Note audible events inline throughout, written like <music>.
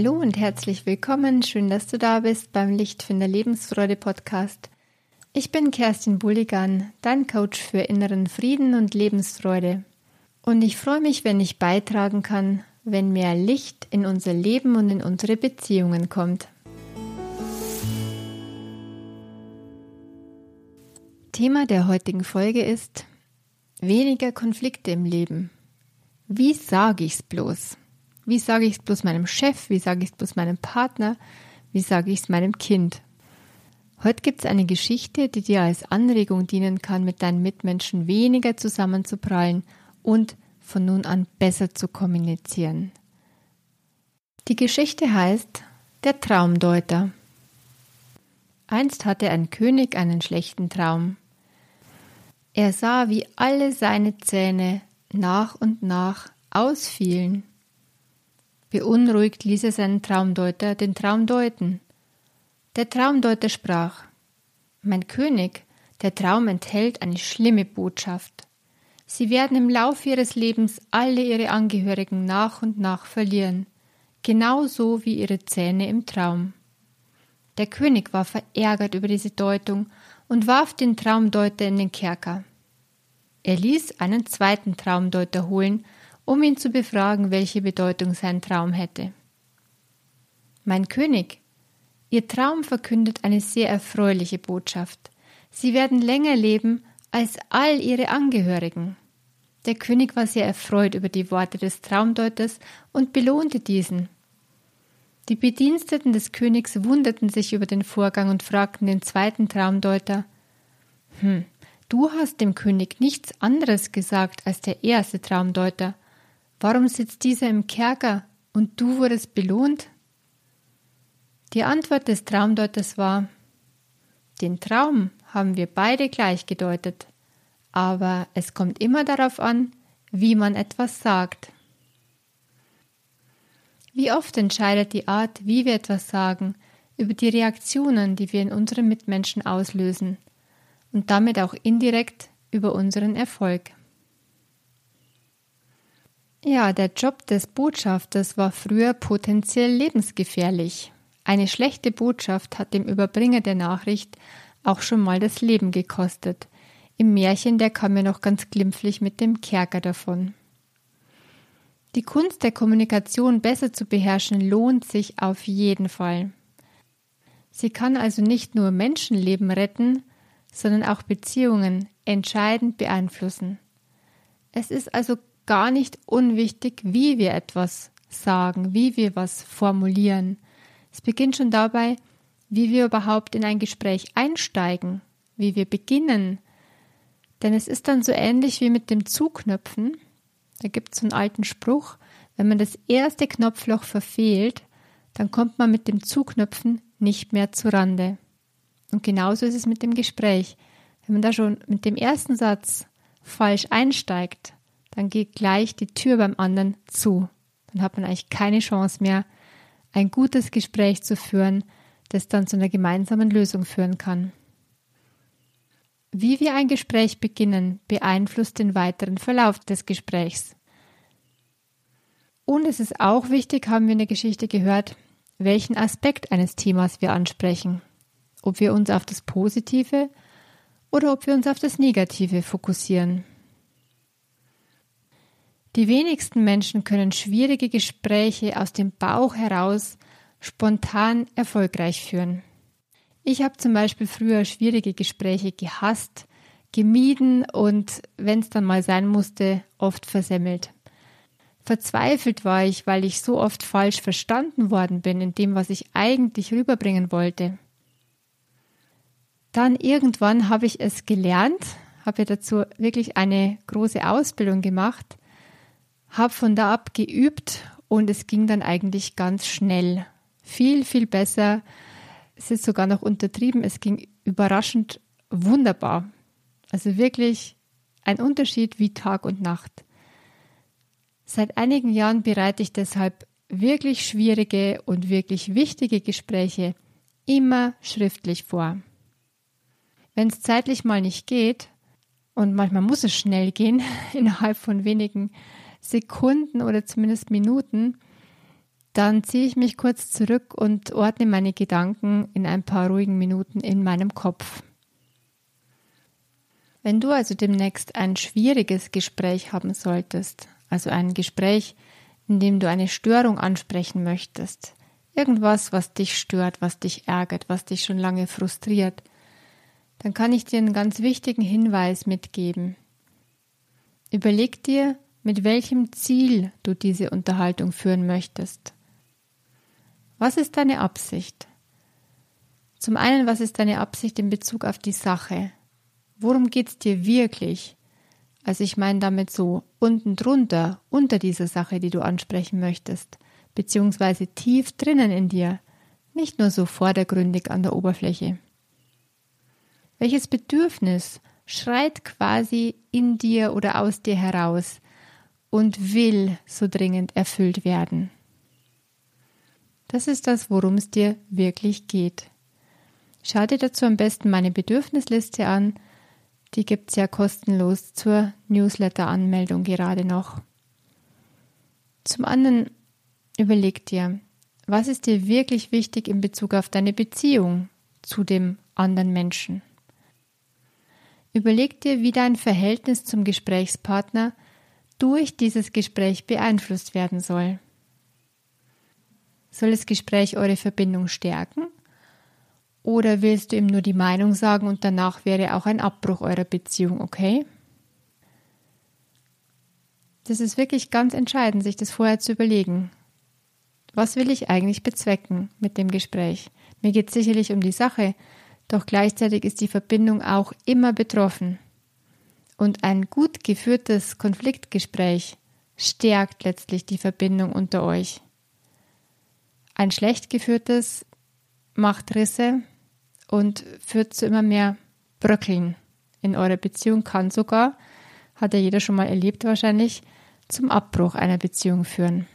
Hallo und herzlich willkommen. Schön, dass du da bist beim Lichtfinder Lebensfreude Podcast. Ich bin Kerstin Bulligan, dein Coach für inneren Frieden und Lebensfreude. Und ich freue mich, wenn ich beitragen kann, wenn mehr Licht in unser Leben und in unsere Beziehungen kommt. Thema der heutigen Folge ist weniger Konflikte im Leben. Wie sage ich es bloß? Wie sage ich es bloß meinem Chef? Wie sage ich es bloß meinem Partner? Wie sage ich es meinem Kind? Heute gibt es eine Geschichte, die dir als Anregung dienen kann, mit deinen Mitmenschen weniger zusammenzuprallen und von nun an besser zu kommunizieren. Die Geschichte heißt Der Traumdeuter. Einst hatte ein König einen schlechten Traum. Er sah, wie alle seine Zähne nach und nach ausfielen. Beunruhigt ließ er seinen Traumdeuter den Traum deuten. Der Traumdeuter sprach Mein König, der Traum enthält eine schlimme Botschaft. Sie werden im Laufe ihres Lebens alle ihre Angehörigen nach und nach verlieren, genauso wie ihre Zähne im Traum. Der König war verärgert über diese Deutung und warf den Traumdeuter in den Kerker. Er ließ einen zweiten Traumdeuter holen, um ihn zu befragen, welche Bedeutung sein Traum hätte. Mein König, Ihr Traum verkündet eine sehr erfreuliche Botschaft. Sie werden länger leben als all ihre Angehörigen. Der König war sehr erfreut über die Worte des Traumdeuters und belohnte diesen. Die Bediensteten des Königs wunderten sich über den Vorgang und fragten den zweiten Traumdeuter Hm, du hast dem König nichts anderes gesagt als der erste Traumdeuter. Warum sitzt dieser im Kerker und du wurdest belohnt? Die Antwort des Traumdeuters war Den Traum haben wir beide gleich gedeutet, aber es kommt immer darauf an, wie man etwas sagt. Wie oft entscheidet die Art, wie wir etwas sagen, über die Reaktionen, die wir in unseren Mitmenschen auslösen und damit auch indirekt über unseren Erfolg. Ja, der Job des Botschafters war früher potenziell lebensgefährlich. Eine schlechte Botschaft hat dem Überbringer der Nachricht auch schon mal das Leben gekostet. Im Märchen, der kam mir noch ganz glimpflich mit dem Kerker davon. Die Kunst der Kommunikation besser zu beherrschen lohnt sich auf jeden Fall. Sie kann also nicht nur Menschenleben retten, sondern auch Beziehungen entscheidend beeinflussen. Es ist also gar nicht unwichtig, wie wir etwas sagen, wie wir was formulieren. Es beginnt schon dabei, wie wir überhaupt in ein Gespräch einsteigen, wie wir beginnen. Denn es ist dann so ähnlich wie mit dem Zuknöpfen. Da gibt es einen alten Spruch, wenn man das erste Knopfloch verfehlt, dann kommt man mit dem Zuknöpfen nicht mehr zu Rande. Und genauso ist es mit dem Gespräch. Wenn man da schon mit dem ersten Satz falsch einsteigt, dann geht gleich die Tür beim anderen zu. Dann hat man eigentlich keine Chance mehr, ein gutes Gespräch zu führen, das dann zu einer gemeinsamen Lösung führen kann. Wie wir ein Gespräch beginnen, beeinflusst den weiteren Verlauf des Gesprächs. Und es ist auch wichtig, haben wir in der Geschichte gehört, welchen Aspekt eines Themas wir ansprechen. Ob wir uns auf das Positive oder ob wir uns auf das Negative fokussieren. Die wenigsten Menschen können schwierige Gespräche aus dem Bauch heraus spontan erfolgreich führen. Ich habe zum Beispiel früher schwierige Gespräche gehasst, gemieden und, wenn es dann mal sein musste, oft versemmelt. Verzweifelt war ich, weil ich so oft falsch verstanden worden bin in dem, was ich eigentlich rüberbringen wollte. Dann irgendwann habe ich es gelernt, habe dazu wirklich eine große Ausbildung gemacht, habe von da ab geübt und es ging dann eigentlich ganz schnell viel, viel besser. Es ist sogar noch untertrieben. Es ging überraschend wunderbar. Also wirklich ein Unterschied wie Tag und Nacht. Seit einigen Jahren bereite ich deshalb wirklich schwierige und wirklich wichtige Gespräche immer schriftlich vor. Wenn es zeitlich mal nicht geht, und manchmal muss es schnell gehen, <laughs> innerhalb von wenigen Sekunden oder zumindest Minuten, dann ziehe ich mich kurz zurück und ordne meine Gedanken in ein paar ruhigen Minuten in meinem Kopf. Wenn du also demnächst ein schwieriges Gespräch haben solltest, also ein Gespräch, in dem du eine Störung ansprechen möchtest, irgendwas, was dich stört, was dich ärgert, was dich schon lange frustriert, dann kann ich dir einen ganz wichtigen Hinweis mitgeben. Überleg dir, mit welchem Ziel du diese Unterhaltung führen möchtest. Was ist deine Absicht? Zum einen, was ist deine Absicht in Bezug auf die Sache? Worum geht's dir wirklich? Also ich meine damit so unten drunter, unter dieser Sache, die du ansprechen möchtest beziehungsweise tief drinnen in dir, nicht nur so vordergründig an der Oberfläche. Welches Bedürfnis schreit quasi in dir oder aus dir heraus und will so dringend erfüllt werden? Das ist das, worum es dir wirklich geht. Schau dir dazu am besten meine Bedürfnisliste an. Die gibt es ja kostenlos zur Newsletter-Anmeldung gerade noch. Zum anderen Überleg dir, was ist dir wirklich wichtig in Bezug auf deine Beziehung zu dem anderen Menschen? Überleg dir, wie dein Verhältnis zum Gesprächspartner durch dieses Gespräch beeinflusst werden soll. Soll das Gespräch eure Verbindung stärken? Oder willst du ihm nur die Meinung sagen und danach wäre auch ein Abbruch eurer Beziehung okay? Das ist wirklich ganz entscheidend, sich das vorher zu überlegen. Was will ich eigentlich bezwecken mit dem Gespräch? Mir geht es sicherlich um die Sache, doch gleichzeitig ist die Verbindung auch immer betroffen. Und ein gut geführtes Konfliktgespräch stärkt letztlich die Verbindung unter euch. Ein schlecht geführtes macht Risse und führt zu immer mehr Bröckeln in eurer Beziehung, kann sogar, hat ja jeder schon mal erlebt wahrscheinlich, zum Abbruch einer Beziehung führen.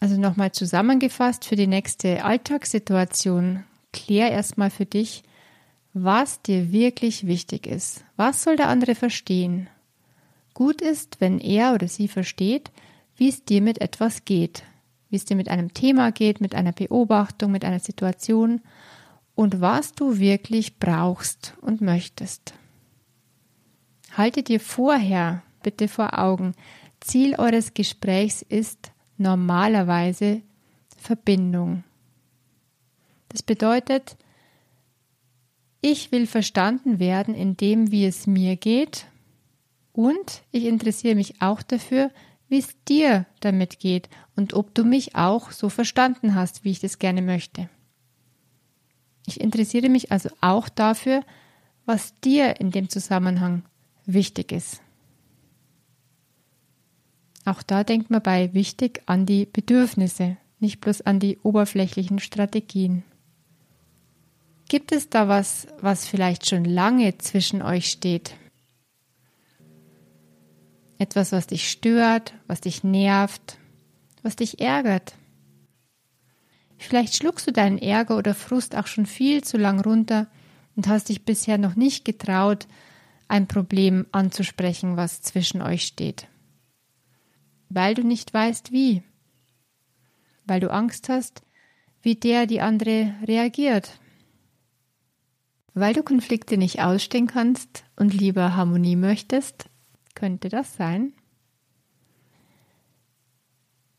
Also nochmal zusammengefasst für die nächste Alltagssituation. Klär erstmal für dich, was dir wirklich wichtig ist. Was soll der andere verstehen? Gut ist, wenn er oder sie versteht, wie es dir mit etwas geht, wie es dir mit einem Thema geht, mit einer Beobachtung, mit einer Situation und was du wirklich brauchst und möchtest. Halte dir vorher bitte vor Augen, Ziel eures Gesprächs ist, normalerweise Verbindung. Das bedeutet, ich will verstanden werden in dem, wie es mir geht und ich interessiere mich auch dafür, wie es dir damit geht und ob du mich auch so verstanden hast, wie ich das gerne möchte. Ich interessiere mich also auch dafür, was dir in dem Zusammenhang wichtig ist. Auch da denkt man bei wichtig an die Bedürfnisse, nicht bloß an die oberflächlichen Strategien. Gibt es da was, was vielleicht schon lange zwischen euch steht? Etwas, was dich stört, was dich nervt, was dich ärgert? Vielleicht schluckst du deinen Ärger oder Frust auch schon viel zu lang runter und hast dich bisher noch nicht getraut, ein Problem anzusprechen, was zwischen euch steht weil du nicht weißt wie, weil du Angst hast, wie der die andere reagiert, weil du Konflikte nicht ausstehen kannst und lieber Harmonie möchtest, könnte das sein?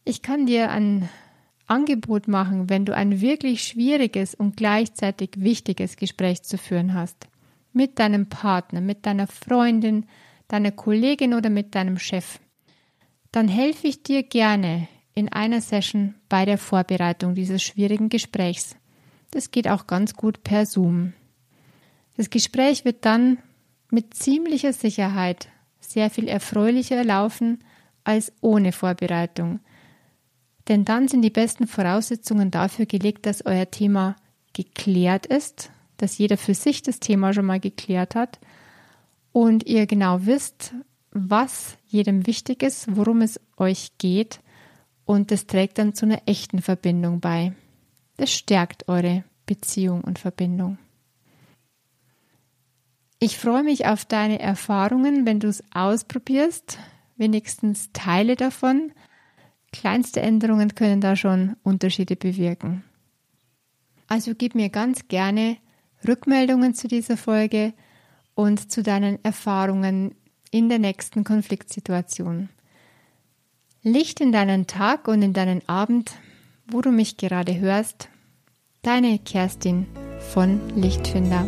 Ich kann dir ein Angebot machen, wenn du ein wirklich schwieriges und gleichzeitig wichtiges Gespräch zu führen hast. Mit deinem Partner, mit deiner Freundin, deiner Kollegin oder mit deinem Chef dann helfe ich dir gerne in einer Session bei der Vorbereitung dieses schwierigen Gesprächs. Das geht auch ganz gut per Zoom. Das Gespräch wird dann mit ziemlicher Sicherheit sehr viel erfreulicher laufen als ohne Vorbereitung. Denn dann sind die besten Voraussetzungen dafür gelegt, dass euer Thema geklärt ist, dass jeder für sich das Thema schon mal geklärt hat und ihr genau wisst, was jedem wichtig ist, worum es euch geht und das trägt dann zu einer echten Verbindung bei. Das stärkt eure Beziehung und Verbindung. Ich freue mich auf deine Erfahrungen, wenn du es ausprobierst, wenigstens Teile davon. Kleinste Änderungen können da schon Unterschiede bewirken. Also gib mir ganz gerne Rückmeldungen zu dieser Folge und zu deinen Erfahrungen in der nächsten Konfliktsituation. Licht in deinen Tag und in deinen Abend, wo du mich gerade hörst. Deine Kerstin von Lichtfinder.